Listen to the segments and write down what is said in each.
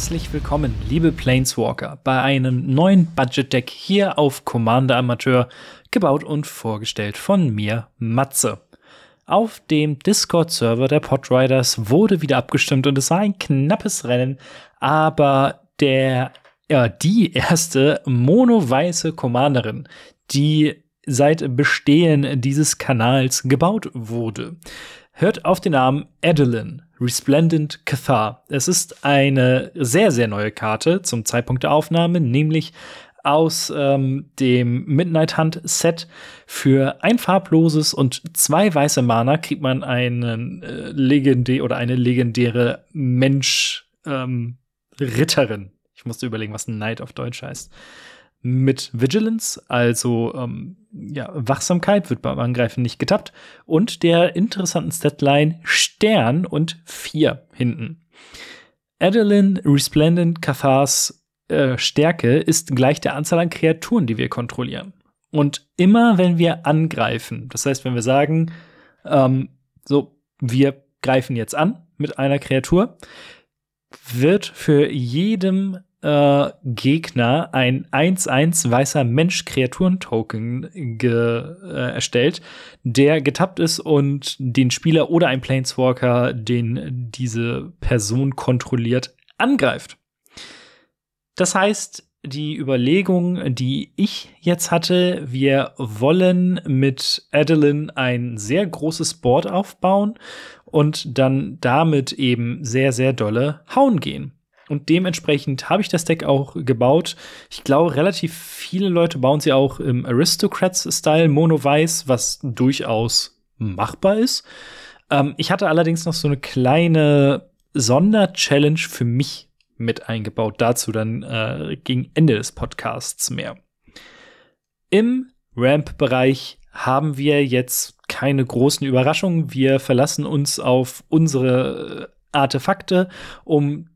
Herzlich willkommen, liebe Planeswalker, bei einem neuen Budget-Deck hier auf Commander Amateur, gebaut und vorgestellt von mir, Matze. Auf dem Discord-Server der Podriders wurde wieder abgestimmt und es war ein knappes Rennen, aber der, ja, die erste mono-weiße Commanderin, die seit Bestehen dieses Kanals gebaut wurde, hört auf den Namen Adeline Resplendent Cathar. Es ist eine sehr, sehr neue Karte zum Zeitpunkt der Aufnahme, nämlich aus ähm, dem Midnight Hunt Set für ein farbloses und zwei weiße Mana kriegt man einen äh, legendär oder eine legendäre Mensch ähm. Ich musste überlegen, was Knight auf Deutsch heißt mit Vigilance, also ähm, ja, Wachsamkeit wird beim Angreifen nicht getappt und der interessanten Statline Stern und 4 hinten. Adeline Resplendent Cathars äh, Stärke ist gleich der Anzahl an Kreaturen, die wir kontrollieren. Und immer wenn wir angreifen, das heißt, wenn wir sagen, ähm, so, wir greifen jetzt an mit einer Kreatur, wird für jedem äh, Gegner ein 1-1 weißer Mensch-Kreaturen-Token äh, erstellt, der getappt ist und den Spieler oder ein Planeswalker, den diese Person kontrolliert, angreift. Das heißt, die Überlegung, die ich jetzt hatte, wir wollen mit Adeline ein sehr großes Board aufbauen und dann damit eben sehr, sehr dolle hauen gehen. Und dementsprechend habe ich das Deck auch gebaut. Ich glaube, relativ viele Leute bauen sie auch im Aristocrats-Style Mono-Weiß, was durchaus machbar ist. Ähm, ich hatte allerdings noch so eine kleine Sonder-Challenge für mich mit eingebaut. Dazu dann äh, gegen Ende des Podcasts mehr. Im Ramp-Bereich haben wir jetzt keine großen Überraschungen. Wir verlassen uns auf unsere Artefakte, um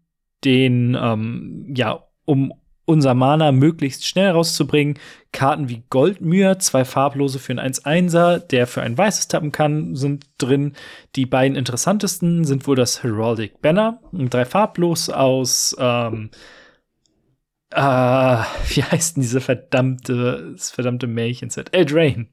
den, ähm, ja, um unser Mana möglichst schnell rauszubringen. Karten wie Goldmühe, zwei farblose für einen 1-1er, der für ein weißes tappen kann, sind drin. Die beiden interessantesten sind wohl das Heraldic Banner, drei farblos aus, ähm, äh, wie heißt denn diese verdammte, das verdammte Märchenset? Eldraine.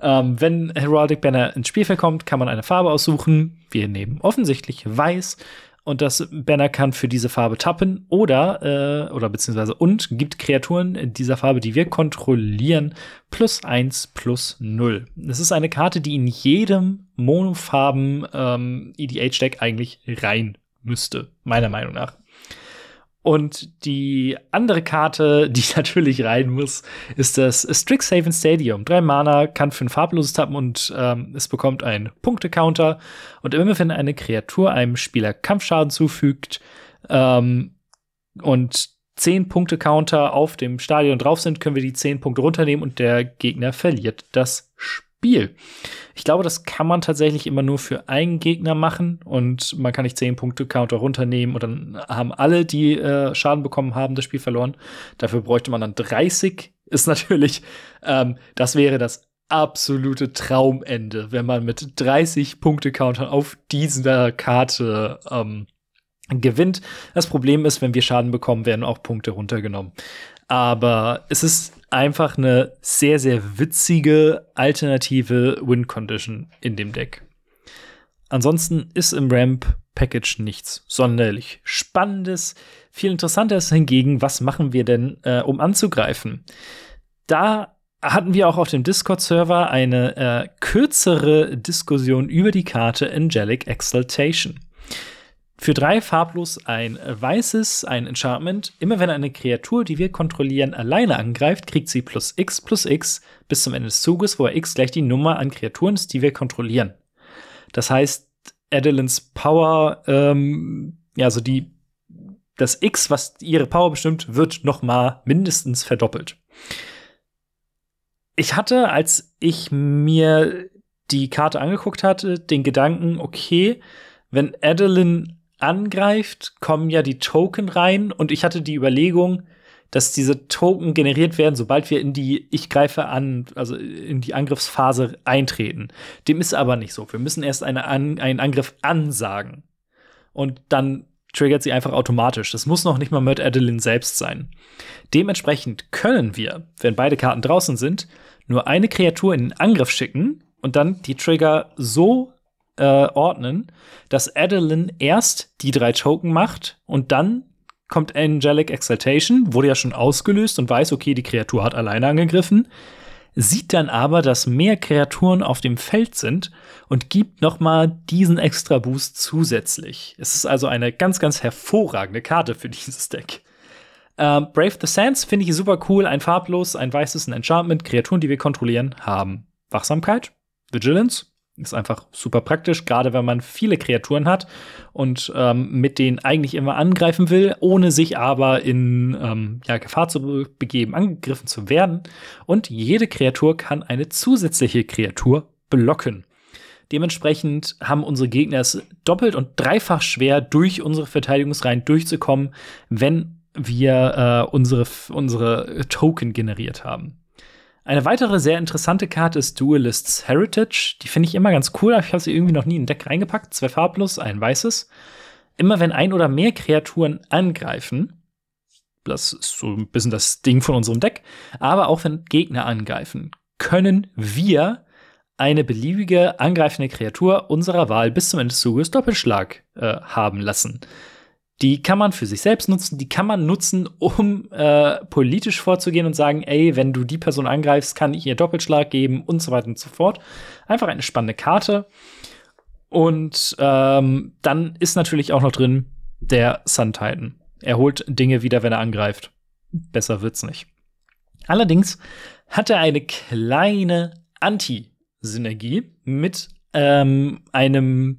Ähm, wenn Heraldic Banner ins Spielfeld kommt, kann man eine Farbe aussuchen. Wir nehmen offensichtlich weiß und das Banner kann für diese Farbe tappen oder, äh, oder beziehungsweise und gibt Kreaturen dieser Farbe, die wir kontrollieren, plus eins plus null. Es ist eine Karte, die in jedem monofarben ähm, EDH-Deck eigentlich rein müsste, meiner Meinung nach. Und die andere Karte, die natürlich rein muss, ist das Strixhaven Stadium. Drei Mana, kann für ein farbloses tappen und ähm, es bekommt einen Punkte-Counter. Und immer wenn eine Kreatur einem Spieler Kampfschaden zufügt ähm, und zehn Punkte Counter auf dem Stadion drauf sind, können wir die zehn Punkte runternehmen und der Gegner verliert das Spiel. Ich glaube, das kann man tatsächlich immer nur für einen Gegner machen und man kann nicht 10 Punkte Counter runternehmen und dann haben alle, die äh, Schaden bekommen haben, das Spiel verloren. Dafür bräuchte man dann 30. Ist natürlich, ähm, das wäre das absolute Traumende, wenn man mit 30 Punkte Counter auf dieser Karte ähm, gewinnt. Das Problem ist, wenn wir Schaden bekommen, werden auch Punkte runtergenommen. Aber es ist einfach eine sehr, sehr witzige alternative Win-Condition in dem Deck. Ansonsten ist im Ramp-Package nichts sonderlich Spannendes. Viel interessanter ist hingegen, was machen wir denn, äh, um anzugreifen? Da hatten wir auch auf dem Discord-Server eine äh, kürzere Diskussion über die Karte Angelic Exaltation. Für drei farblos ein weißes, ein Enchantment. Immer wenn eine Kreatur, die wir kontrollieren, alleine angreift, kriegt sie plus x plus x bis zum Ende des Zuges, wo x gleich die Nummer an Kreaturen ist, die wir kontrollieren. Das heißt, Adeline's Power, ähm, ja, also die, das x, was ihre Power bestimmt, wird noch mal mindestens verdoppelt. Ich hatte, als ich mir die Karte angeguckt hatte, den Gedanken, okay, wenn Adeline angreift, kommen ja die Token rein und ich hatte die Überlegung, dass diese Token generiert werden, sobald wir in die Ich greife an, also in die Angriffsphase eintreten. Dem ist aber nicht so. Wir müssen erst eine an, einen Angriff ansagen. Und dann triggert sie einfach automatisch. Das muss noch nicht mal Mert Adeline selbst sein. Dementsprechend können wir, wenn beide Karten draußen sind, nur eine Kreatur in den Angriff schicken und dann die Trigger so äh, ordnen, dass Adeline erst die drei Token macht und dann kommt Angelic Exaltation, wurde ja schon ausgelöst und weiß, okay, die Kreatur hat alleine angegriffen, sieht dann aber, dass mehr Kreaturen auf dem Feld sind und gibt noch mal diesen extra Boost zusätzlich. Es ist also eine ganz, ganz hervorragende Karte für dieses Deck. Ähm, Brave the Sands finde ich super cool. Ein farblos, ein weißes, ein Enchantment. Kreaturen, die wir kontrollieren, haben Wachsamkeit, Vigilance, ist einfach super praktisch, gerade wenn man viele Kreaturen hat und ähm, mit denen eigentlich immer angreifen will, ohne sich aber in ähm, ja, Gefahr zu begeben, angegriffen zu werden. Und jede Kreatur kann eine zusätzliche Kreatur blocken. Dementsprechend haben unsere Gegner es doppelt und dreifach schwer, durch unsere Verteidigungsreihen durchzukommen, wenn wir äh, unsere, unsere Token generiert haben. Eine weitere sehr interessante Karte ist Duelists Heritage. Die finde ich immer ganz cool, aber ich habe sie irgendwie noch nie in ein Deck reingepackt. Zwei farblos, ein weißes. Immer wenn ein oder mehr Kreaturen angreifen, das ist so ein bisschen das Ding von unserem Deck, aber auch wenn Gegner angreifen, können wir eine beliebige angreifende Kreatur unserer Wahl bis zum Ende des Zuges Doppelschlag äh, haben lassen. Die kann man für sich selbst nutzen, die kann man nutzen, um äh, politisch vorzugehen und sagen, ey, wenn du die Person angreifst, kann ich ihr Doppelschlag geben und so weiter und so fort. Einfach eine spannende Karte. Und ähm, dann ist natürlich auch noch drin der Sun Titan. Er holt Dinge wieder, wenn er angreift. Besser wird's nicht. Allerdings hat er eine kleine Anti-Synergie mit ähm, einem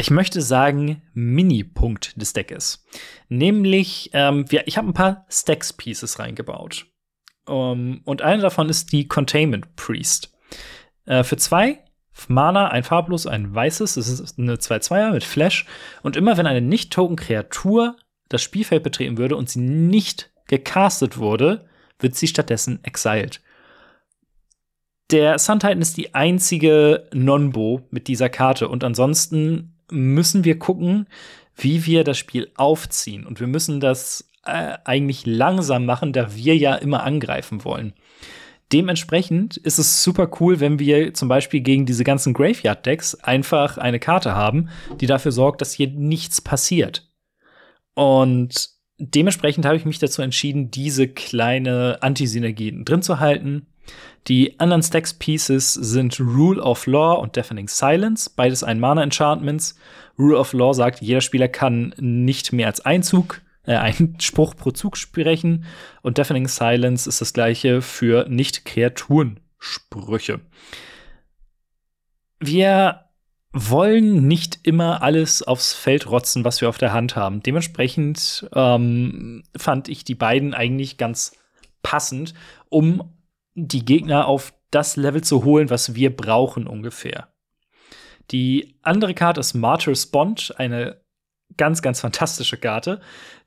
ich möchte sagen, Mini-Punkt des Deckes. Nämlich, ähm, wir, ich habe ein paar Stacks-Pieces reingebaut. Um, und eine davon ist die Containment Priest. Äh, für zwei Mana, ein farblos, ein weißes, das ist eine 2-2er mit Flash. Und immer wenn eine Nicht-Token-Kreatur das Spielfeld betreten würde und sie nicht gecastet wurde, wird sie stattdessen exiled. Der Sun Titan ist die einzige Non-Bo mit dieser Karte und ansonsten müssen wir gucken, wie wir das Spiel aufziehen. Und wir müssen das äh, eigentlich langsam machen, da wir ja immer angreifen wollen. Dementsprechend ist es super cool, wenn wir zum Beispiel gegen diese ganzen Graveyard-Decks einfach eine Karte haben, die dafür sorgt, dass hier nichts passiert. Und dementsprechend habe ich mich dazu entschieden, diese kleine Antisynergien drin zu halten. Die anderen Stacks Pieces sind Rule of Law und Deafening Silence, beides ein Mana Enchantments. Rule of Law sagt, jeder Spieler kann nicht mehr als ein Zug, äh, einen Spruch pro Zug sprechen und Deafening Silence ist das gleiche für Nicht-Kreaturen-Sprüche. Wir wollen nicht immer alles aufs Feld rotzen, was wir auf der Hand haben. Dementsprechend ähm, fand ich die beiden eigentlich ganz passend, um die Gegner auf das Level zu holen, was wir brauchen ungefähr. Die andere Karte ist Martyr's Bond, eine ganz, ganz fantastische Karte,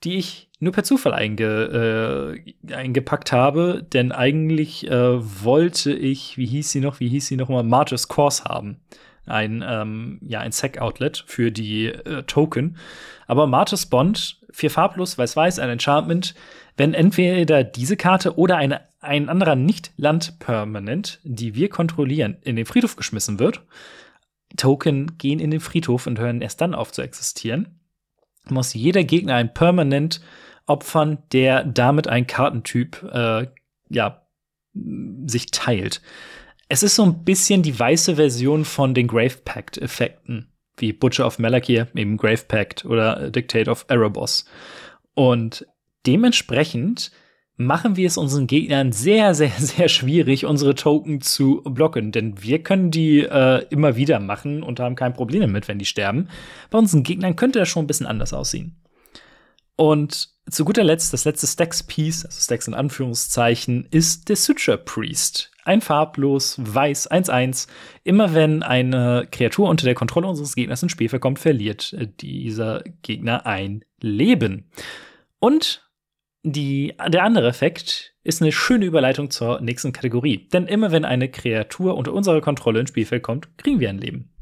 die ich nur per Zufall einge, äh, eingepackt habe, denn eigentlich äh, wollte ich, wie hieß sie noch, wie hieß sie noch mal, Martyr's Course haben. Ein, ähm, ja, ein Sec-Outlet für die äh, Token. Aber Martyr's Bond, vier farblos, weiß-weiß, ein Enchantment, wenn entweder diese Karte oder eine, ein anderer Nicht-Land-Permanent, die wir kontrollieren, in den Friedhof geschmissen wird, Token gehen in den Friedhof und hören erst dann auf zu existieren, muss jeder Gegner ein Permanent opfern, der damit ein Kartentyp äh, ja, sich teilt. Es ist so ein bisschen die weiße Version von den Grave Pact-Effekten, wie Butcher of Malakir, eben Grave Pact oder Dictate of Erebos. Und Dementsprechend machen wir es unseren Gegnern sehr, sehr, sehr schwierig, unsere Token zu blocken. Denn wir können die äh, immer wieder machen und haben kein Problem damit, wenn die sterben. Bei unseren Gegnern könnte das schon ein bisschen anders aussehen. Und zu guter Letzt, das letzte Stacks-Piece, also Stacks in Anführungszeichen, ist der Suture Priest. Ein farblos, weiß, 1-1. Immer wenn eine Kreatur unter der Kontrolle unseres Gegners ins Spiel kommt, verliert dieser Gegner ein Leben. Und die, der andere Effekt ist eine schöne Überleitung zur nächsten Kategorie. Denn immer wenn eine Kreatur unter unserer Kontrolle ins Spielfeld kommt, kriegen wir ein Leben.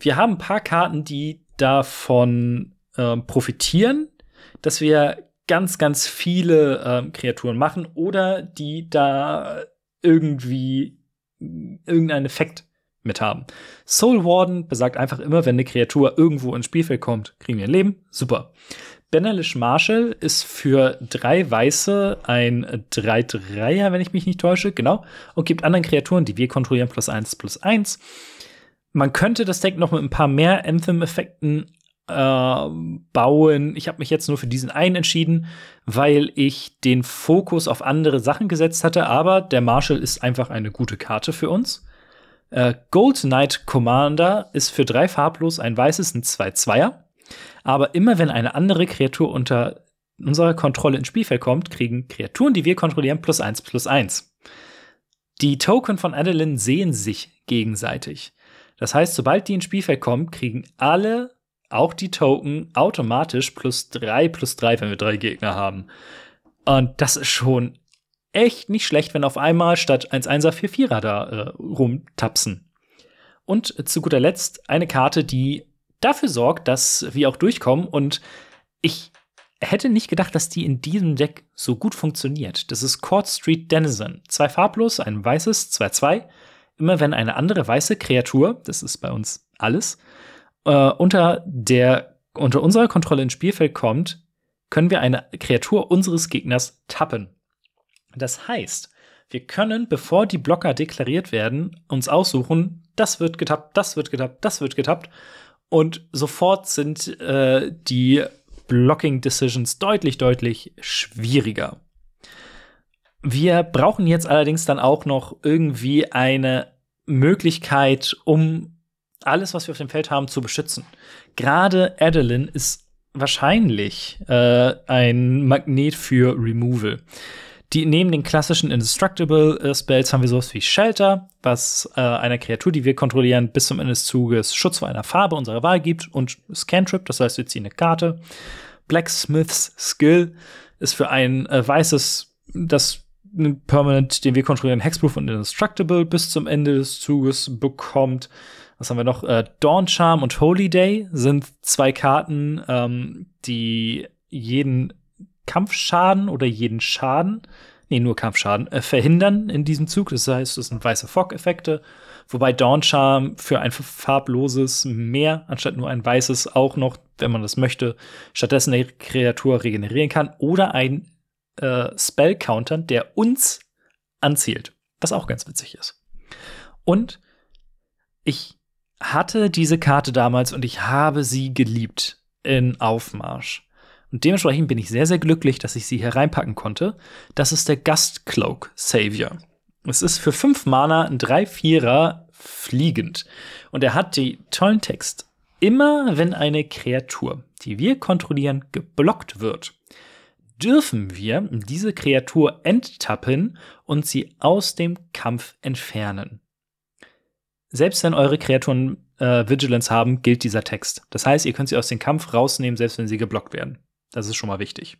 Wir haben ein paar Karten, die davon äh, profitieren, dass wir ganz, ganz viele ähm, Kreaturen machen oder die da irgendwie irgendeinen Effekt mit haben. Soul Warden besagt einfach immer, wenn eine Kreatur irgendwo ins Spielfeld kommt, kriegen wir ein Leben. Super. Benalish Marshall ist für drei Weiße ein 3-3er, wenn ich mich nicht täusche, genau, und gibt anderen Kreaturen, die wir kontrollieren, plus 1, plus 1. Man könnte das Deck noch mit ein paar mehr Anthem-Effekten äh, bauen. Ich habe mich jetzt nur für diesen einen entschieden, weil ich den Fokus auf andere Sachen gesetzt hatte, aber der Marshall ist einfach eine gute Karte für uns. Äh, Gold Knight Commander ist für drei farblos ein weißes, ein 2-2er. Aber immer wenn eine andere Kreatur unter unserer Kontrolle ins Spielfeld kommt, kriegen Kreaturen, die wir kontrollieren, plus 1 plus 1. Die Token von Adeline sehen sich gegenseitig. Das heißt, sobald die ins Spielfeld kommen, kriegen alle auch die Token automatisch plus drei plus drei, wenn wir drei Gegner haben. Und das ist schon echt nicht schlecht, wenn auf einmal statt 1-1er 4-4er da äh, rumtapsen. Und zu guter Letzt eine Karte, die dafür sorgt, dass wir auch durchkommen. Und ich hätte nicht gedacht, dass die in diesem Deck so gut funktioniert. Das ist Court Street Denizen. Zwei farblos, ein weißes, 2-2. Immer wenn eine andere weiße Kreatur, das ist bei uns alles, äh, unter der unter unserer Kontrolle ins Spielfeld kommt, können wir eine Kreatur unseres Gegners tappen. Das heißt, wir können, bevor die Blocker deklariert werden, uns aussuchen, das wird getappt, das wird getappt, das wird getappt. Und sofort sind äh, die Blocking Decisions deutlich, deutlich schwieriger. Wir brauchen jetzt allerdings dann auch noch irgendwie eine Möglichkeit, um alles, was wir auf dem Feld haben, zu beschützen. Gerade Adeline ist wahrscheinlich äh, ein Magnet für Removal. Die, neben den klassischen Indestructible äh, Spells haben wir sowas wie Shelter, was äh, einer Kreatur, die wir kontrollieren, bis zum Ende des Zuges Schutz vor einer Farbe unserer Wahl gibt und Scantrip, das heißt, wir ziehen eine Karte. Blacksmith's Skill ist für ein äh, weißes, das Permanent, den wir kontrollieren, Hexproof und Indestructible bis zum Ende des Zuges bekommt was haben wir noch? Äh, Dawn Charm und Holy Day sind zwei Karten, ähm, die jeden Kampfschaden oder jeden Schaden, nee, nur Kampfschaden, äh, verhindern in diesem Zug. Das heißt, es sind weiße Fog-Effekte. Wobei Dawn Charm für ein farbloses Meer, anstatt nur ein weißes, auch noch, wenn man das möchte, stattdessen eine Kreatur regenerieren kann. Oder ein äh, Spell-Counter, der uns anzielt. Was auch ganz witzig ist. Und ich hatte diese Karte damals und ich habe sie geliebt in Aufmarsch. Und dementsprechend bin ich sehr, sehr glücklich, dass ich sie hier reinpacken konnte. Das ist der Gust Cloak Savior. Es ist für 5 Mana ein 3-4er fliegend. Und er hat die tollen Text. Immer wenn eine Kreatur, die wir kontrollieren, geblockt wird, dürfen wir diese Kreatur enttappen und sie aus dem Kampf entfernen selbst wenn eure Kreaturen äh, Vigilance haben, gilt dieser Text. Das heißt, ihr könnt sie aus dem Kampf rausnehmen, selbst wenn sie geblockt werden. Das ist schon mal wichtig.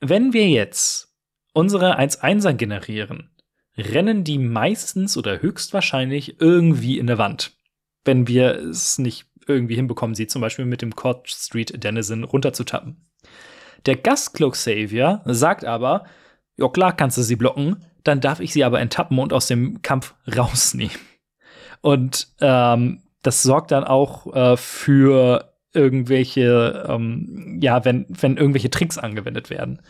Wenn wir jetzt unsere 1-1er generieren, rennen die meistens oder höchstwahrscheinlich irgendwie in der Wand. Wenn wir es nicht irgendwie hinbekommen, sie zum Beispiel mit dem Court Street Denizen runterzutappen. Der Gastcloak Savior sagt aber, ja klar kannst du sie blocken, dann darf ich sie aber enttappen und aus dem Kampf rausnehmen. Und ähm, das sorgt dann auch äh, für irgendwelche, ähm, ja, wenn, wenn irgendwelche Tricks angewendet werden.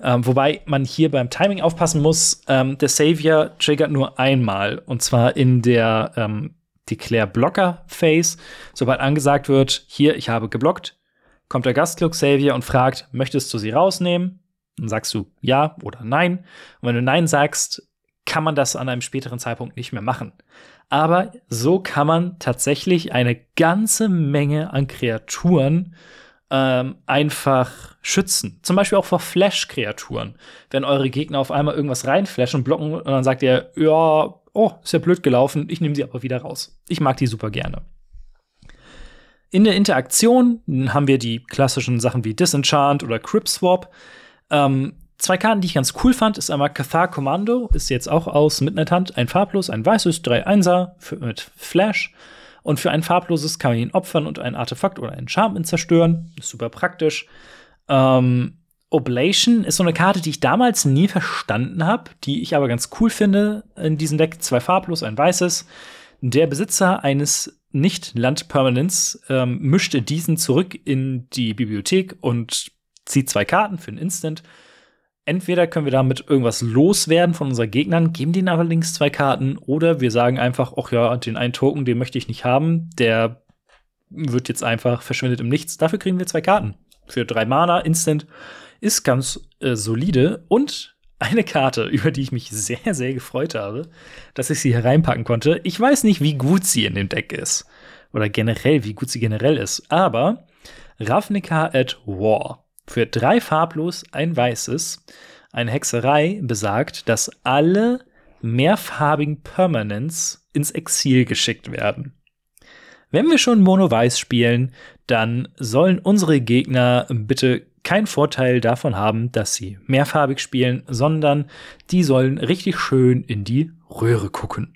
Ähm, wobei man hier beim Timing aufpassen muss, ähm, der Savior triggert nur einmal und zwar in der ähm, Declare Blocker Phase. Sobald angesagt wird, hier, ich habe geblockt, kommt der Gastcloak Savior und fragt, möchtest du sie rausnehmen? Dann sagst du ja oder nein. Und wenn du nein sagst, kann man das an einem späteren Zeitpunkt nicht mehr machen. Aber so kann man tatsächlich eine ganze Menge an Kreaturen ähm, einfach schützen. Zum Beispiel auch vor Flash-Kreaturen. Wenn eure Gegner auf einmal irgendwas reinflashen und blocken und dann sagt ihr, ja, oh, ist ja blöd gelaufen, ich nehme sie aber wieder raus. Ich mag die super gerne. In der Interaktion haben wir die klassischen Sachen wie Disenchant oder Crip Swap. Ähm, zwei Karten, die ich ganz cool fand, ist einmal Cathar Commando, ist jetzt auch aus Midnight Hand, ein farblos, ein weißes, drei Einser für, mit Flash. Und für ein farbloses kann man ihn opfern und ein Artefakt oder einen Charmin zerstören. Ist super praktisch. Ähm, Oblation ist so eine Karte, die ich damals nie verstanden habe, die ich aber ganz cool finde in diesem Deck. Zwei farblos, ein weißes. Der Besitzer eines Nicht-Land-Permanents ähm, mischte diesen zurück in die Bibliothek und zieht zwei Karten für ein Instant. Entweder können wir damit irgendwas loswerden von unseren Gegnern, geben denen allerdings zwei Karten, oder wir sagen einfach, ach ja, den einen Token, den möchte ich nicht haben, der wird jetzt einfach verschwindet im Nichts. Dafür kriegen wir zwei Karten. Für drei Mana, Instant ist ganz äh, solide und eine Karte, über die ich mich sehr, sehr gefreut habe, dass ich sie hereinpacken konnte. Ich weiß nicht, wie gut sie in dem Deck ist. Oder generell, wie gut sie generell ist. Aber Ravnica at War. Für drei farblos ein weißes. Eine Hexerei besagt, dass alle mehrfarbigen Permanents ins Exil geschickt werden. Wenn wir schon Mono-Weiß spielen, dann sollen unsere Gegner bitte keinen Vorteil davon haben, dass sie mehrfarbig spielen, sondern die sollen richtig schön in die Röhre gucken.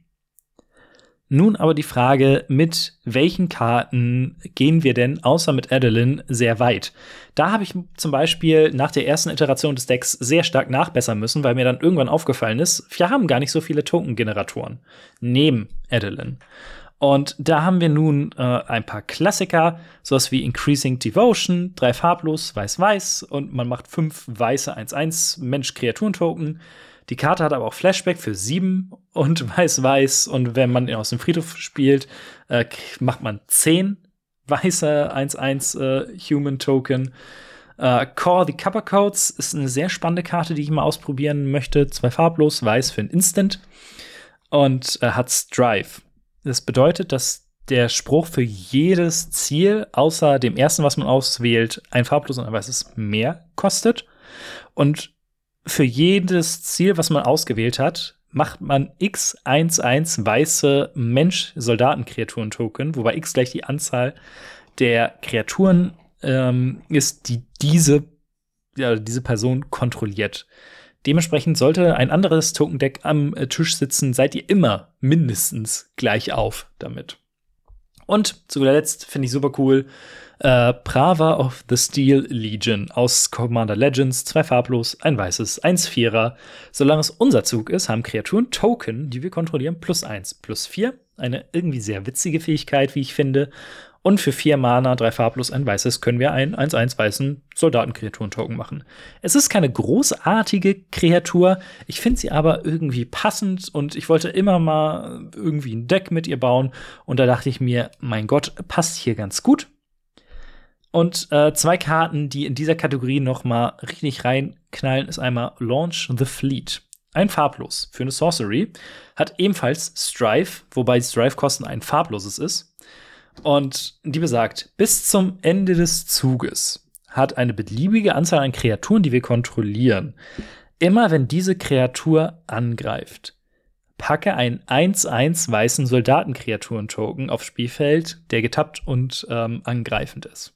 Nun aber die Frage, mit welchen Karten gehen wir denn außer mit Adeline sehr weit? Da habe ich zum Beispiel nach der ersten Iteration des Decks sehr stark nachbessern müssen, weil mir dann irgendwann aufgefallen ist, wir haben gar nicht so viele Token-Generatoren neben Adeline. Und da haben wir nun äh, ein paar Klassiker, sowas wie Increasing Devotion, drei farblos, weiß-weiß und man macht fünf weiße 1-1 Mensch-Kreaturen-Token. Die Karte hat aber auch Flashback für sieben und weiß-weiß und wenn man aus dem Friedhof spielt, äh, macht man zehn weiße 1-1 äh, Human-Token. Uh, Core the Copper Codes ist eine sehr spannende Karte, die ich mal ausprobieren möchte. Zwei farblos, weiß für ein Instant. Und äh, hat Strive. Das bedeutet, dass der Spruch für jedes Ziel, außer dem ersten, was man auswählt, ein farblos und ein weißes mehr kostet. Und für jedes Ziel, was man ausgewählt hat, macht man x11 weiße Mensch-Soldaten-Kreaturen-Token, wobei x gleich die Anzahl der Kreaturen ähm, ist, die diese, ja, diese Person kontrolliert. Dementsprechend sollte ein anderes Token-Deck am äh, Tisch sitzen, seid ihr immer mindestens gleich auf damit. Und zu guter Letzt finde ich super cool. Äh, Prava of the Steel Legion aus Commander Legends, zwei farblos, ein weißes, eins Vierer. Solange es unser Zug ist, haben Kreaturen Token, die wir kontrollieren, plus eins, plus vier. Eine irgendwie sehr witzige Fähigkeit, wie ich finde. Und für vier Mana, drei farblos, ein weißes, können wir einen 1-1 weißen Soldatenkreaturen-Token machen. Es ist keine großartige Kreatur, ich finde sie aber irgendwie passend und ich wollte immer mal irgendwie ein Deck mit ihr bauen. Und da dachte ich mir, mein Gott, passt hier ganz gut. Und äh, zwei Karten, die in dieser Kategorie noch mal richtig reinknallen, ist einmal Launch the Fleet. Ein farblos für eine Sorcery. Hat ebenfalls Strife, wobei Strife-Kosten ein farbloses ist. Und die besagt, bis zum Ende des Zuges hat eine beliebige Anzahl an Kreaturen, die wir kontrollieren, immer wenn diese Kreatur angreift, packe einen 1-1 weißen Soldatenkreaturen-Token aufs Spielfeld, der getappt und ähm, angreifend ist.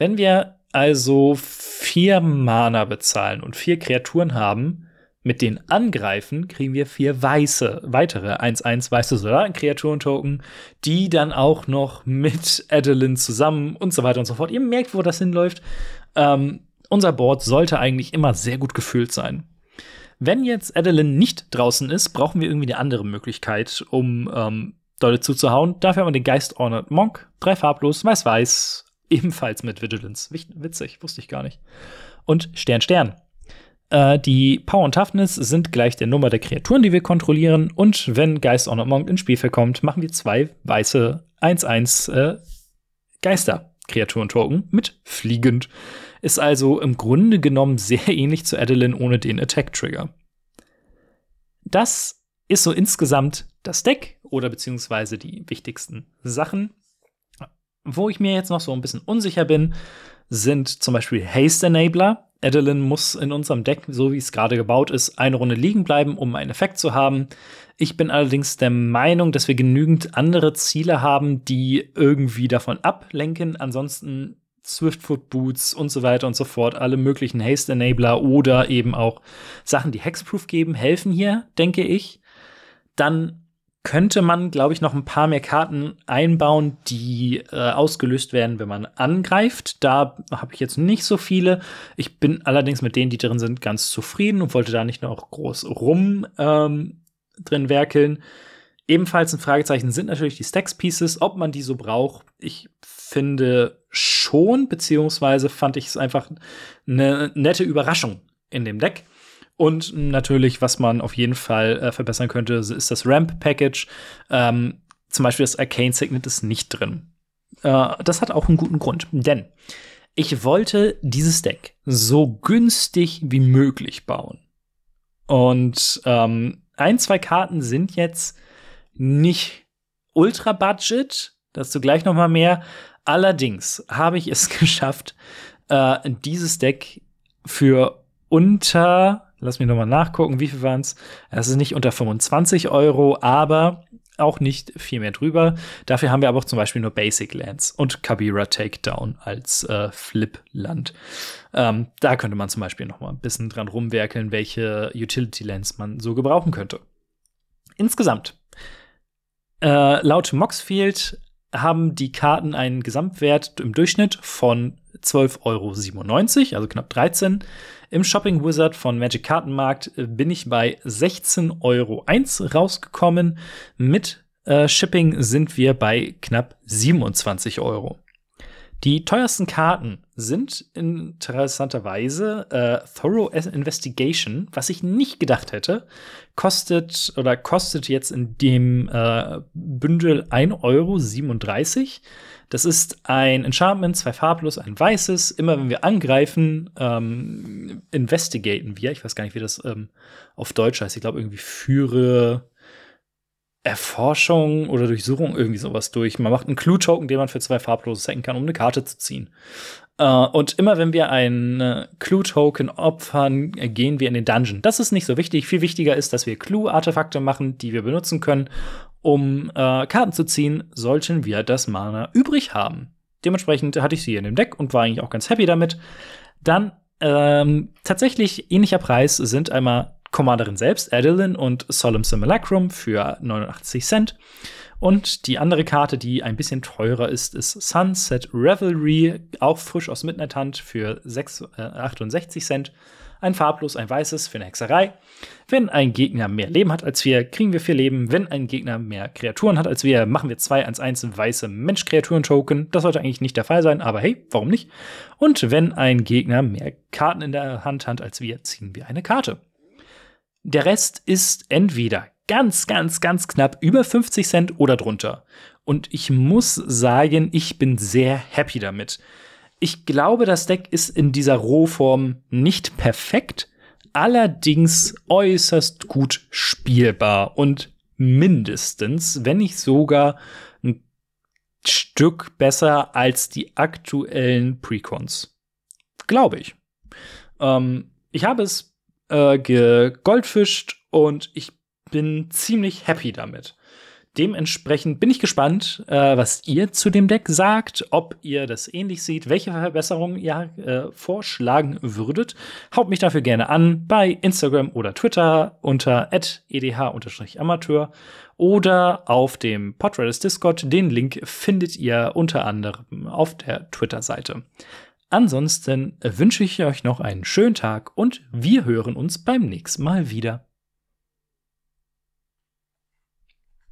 Wenn wir also vier Mana bezahlen und vier Kreaturen haben, mit den Angreifen kriegen wir vier weiße, weitere 1-1 weiße Soldatenkreaturen-Token, die dann auch noch mit Adeline zusammen und so weiter und so fort. Ihr merkt, wo das hinläuft. Ähm, unser Board sollte eigentlich immer sehr gut gefüllt sein. Wenn jetzt Adeline nicht draußen ist, brauchen wir irgendwie eine andere Möglichkeit, um ähm, Leute zuzuhauen. Dafür haben wir den Geist Ornate Monk, drei farblos, weiß-weiß, ebenfalls mit Vigilance. Witzig, wusste ich gar nicht. Und Stern Stern. Äh, die Power und Toughness sind gleich der Nummer der Kreaturen, die wir kontrollieren. Und wenn Geist on Monk ins Spiel kommt, machen wir zwei weiße 1-1 äh, Geister-Kreaturen-Token mit fliegend. Ist also im Grunde genommen sehr ähnlich zu Adeline ohne den Attack-Trigger. Das ist so insgesamt das Deck oder beziehungsweise die wichtigsten Sachen. Wo ich mir jetzt noch so ein bisschen unsicher bin, sind zum Beispiel Haste Enabler. Adeline muss in unserem Deck, so wie es gerade gebaut ist, eine Runde liegen bleiben, um einen Effekt zu haben. Ich bin allerdings der Meinung, dass wir genügend andere Ziele haben, die irgendwie davon ablenken. Ansonsten Swiftfoot Boots und so weiter und so fort, alle möglichen Haste Enabler oder eben auch Sachen, die Hexproof geben, helfen hier, denke ich. Dann könnte man, glaube ich, noch ein paar mehr Karten einbauen, die äh, ausgelöst werden, wenn man angreift. Da habe ich jetzt nicht so viele. Ich bin allerdings mit denen, die drin sind, ganz zufrieden und wollte da nicht noch groß rum ähm, drin werkeln. Ebenfalls ein Fragezeichen sind natürlich die Stacks Pieces, ob man die so braucht. Ich finde schon, beziehungsweise fand ich es einfach eine nette Überraschung in dem Deck. Und natürlich, was man auf jeden Fall äh, verbessern könnte, ist das Ramp-Package. Ähm, zum Beispiel das Arcane Signet ist nicht drin. Äh, das hat auch einen guten Grund, denn ich wollte dieses Deck so günstig wie möglich bauen. Und ähm, ein, zwei Karten sind jetzt nicht ultra budget, dazu gleich noch mal mehr. Allerdings habe ich es geschafft, äh, dieses Deck für unter Lass mich nochmal nachgucken, wie viel waren es? Es ist nicht unter 25 Euro, aber auch nicht viel mehr drüber. Dafür haben wir aber auch zum Beispiel nur Basic Lands und Kabira Takedown als äh, Flip-Land. Ähm, da könnte man zum Beispiel noch mal ein bisschen dran rumwerkeln, welche Utility Lands man so gebrauchen könnte. Insgesamt, äh, laut Moxfield haben die Karten einen Gesamtwert im Durchschnitt von 12,97 Euro, also knapp 13. Im Shopping Wizard von Magic Kartenmarkt äh, bin ich bei 16,01 Euro rausgekommen. Mit äh, Shipping sind wir bei knapp 27 Euro. Die teuersten Karten sind interessanterweise äh, Thorough Investigation, was ich nicht gedacht hätte, kostet oder kostet jetzt in dem äh, Bündel 1,37 Euro. Das ist ein Enchantment, zwei farblos, ein weißes. Immer wenn wir angreifen, ähm, investigaten wir. Ich weiß gar nicht, wie das ähm, auf Deutsch heißt. Ich glaube, irgendwie führe Erforschung oder Durchsuchung, irgendwie sowas durch. Man macht einen Clue-Token, den man für zwei farblose sacken kann, um eine Karte zu ziehen. Uh, und immer wenn wir einen Clue-Token opfern, gehen wir in den Dungeon. Das ist nicht so wichtig. Viel wichtiger ist, dass wir Clue-Artefakte machen, die wir benutzen können, um uh, Karten zu ziehen, sollten wir das Mana übrig haben. Dementsprechend hatte ich sie in dem Deck und war eigentlich auch ganz happy damit. Dann ähm, tatsächlich ähnlicher Preis sind einmal Commanderin selbst, Adeline und Solemn Simulacrum für 89 Cent. Und die andere Karte, die ein bisschen teurer ist, ist Sunset Revelry, auch frisch aus Midnight Hand für 6, äh, 68 Cent. Ein farblos, ein weißes für eine Hexerei. Wenn ein Gegner mehr Leben hat als wir, kriegen wir vier Leben. Wenn ein Gegner mehr Kreaturen hat als wir, machen wir zwei 1-1 weiße Mensch-Kreaturen-Token. Das sollte eigentlich nicht der Fall sein, aber hey, warum nicht? Und wenn ein Gegner mehr Karten in der Hand hat als wir, ziehen wir eine Karte. Der Rest ist entweder ganz, ganz, ganz knapp über 50 Cent oder drunter. Und ich muss sagen, ich bin sehr happy damit. Ich glaube, das Deck ist in dieser Rohform nicht perfekt, allerdings äußerst gut spielbar und mindestens, wenn nicht sogar ein Stück besser als die aktuellen Precons. Glaube ich. Ähm, ich habe es äh, gegoldfischt und ich bin ziemlich happy damit. Dementsprechend bin ich gespannt, äh, was ihr zu dem Deck sagt, ob ihr das ähnlich seht, welche Verbesserungen ihr äh, vorschlagen würdet. Haut mich dafür gerne an bei Instagram oder Twitter unter edh-amateur oder auf dem Podreddit Discord. Den Link findet ihr unter anderem auf der Twitter-Seite. Ansonsten wünsche ich euch noch einen schönen Tag und wir hören uns beim nächsten Mal wieder.